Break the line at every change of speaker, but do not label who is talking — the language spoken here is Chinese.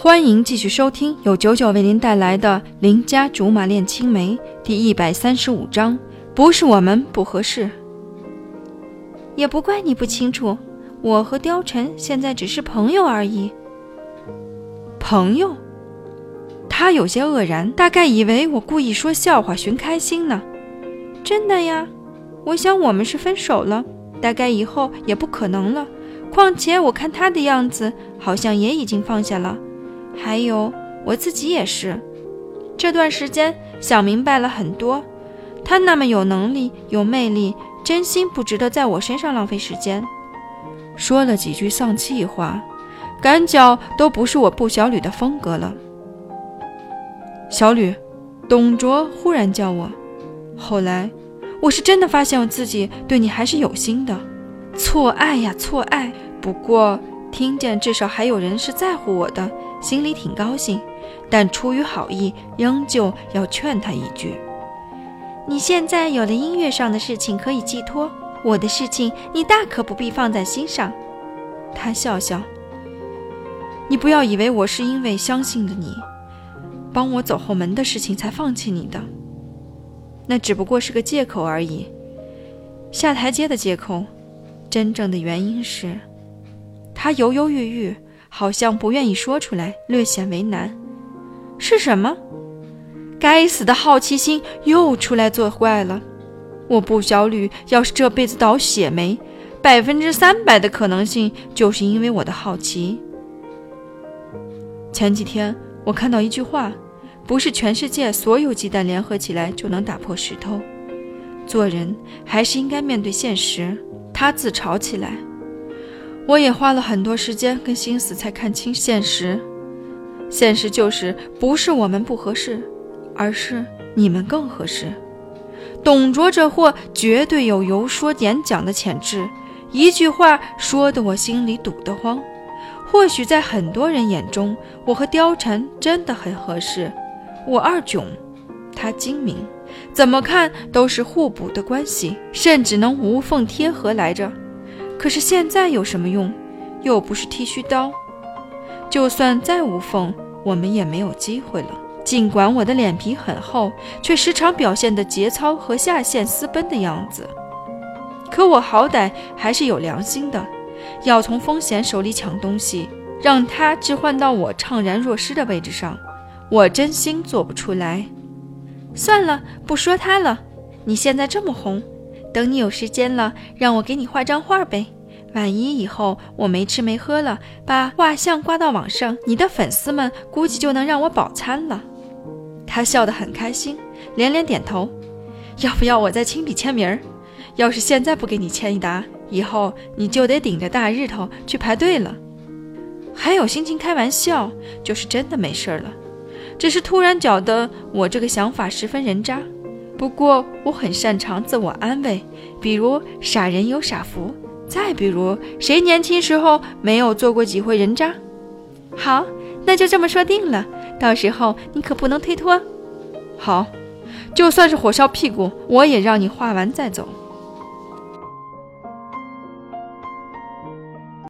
欢迎继续收听由九九为您带来的《邻家竹马恋青梅》第一百三十五章。不是我们不合适，
也不怪你不清楚。我和貂蝉现在只是朋友而已。
朋友？他有些愕然，大概以为我故意说笑话寻开心呢。
真的呀，我想我们是分手了，大概以后也不可能了。况且我看他的样子，好像也已经放下了。还有我自己也是，这段时间想明白了很多。他那么有能力、有魅力，真心不值得在我身上浪费时间。
说了几句丧气话，感觉都不是我布小吕的风格了。小吕，董卓忽然叫我，后来我是真的发现我自己对你还是有心的，错爱呀错爱。不过听见至少还有人是在乎我的。心里挺高兴，但出于好意，仍旧要劝他一句：“
你现在有了音乐上的事情可以寄托，我的事情你大可不必放在心上。”
他笑笑：“你不要以为我是因为相信了你，帮我走后门的事情才放弃你的，那只不过是个借口而已，下台阶的借口。真正的原因是，他犹犹豫豫。”好像不愿意说出来，略显为难。
是什么？
该死的好奇心又出来作怪了。我不小吕要是这辈子倒血霉，百分之三百的可能性就是因为我的好奇。前几天我看到一句话：不是全世界所有鸡蛋联合起来就能打破石头。做人还是应该面对现实。他自嘲起来。我也花了很多时间跟心思才看清现实，现实就是不是我们不合适，而是你们更合适。董卓这货绝对有游说演讲的潜质，一句话说得我心里堵得慌。或许在很多人眼中，我和貂蝉真的很合适。我二囧，他精明，怎么看都是互补的关系，甚至能无缝贴合来着。可是现在有什么用？又不是剃须刀，就算再无缝，我们也没有机会了。尽管我的脸皮很厚，却时常表现的节操和下线私奔的样子。可我好歹还是有良心的，要从风险手里抢东西，让他置换到我怅然若失的位置上，我真心做不出来。
算了，不说他了。你现在这么红。等你有时间了，让我给你画张画呗。万一以后我没吃没喝了，把画像挂到网上，你的粉丝们估计就能让我饱餐了。
他笑得很开心，连连点头。要不要我再亲笔签名？要是现在不给你签一沓，以后你就得顶着大日头去排队了。还有心情开玩笑，就是真的没事了。只是突然觉得我这个想法十分人渣。不过我很擅长自我安慰，比如傻人有傻福，再比如谁年轻时候没有做过几回人渣？
好，那就这么说定了。到时候你可不能推脱。
好，就算是火烧屁股，我也让你画完再走。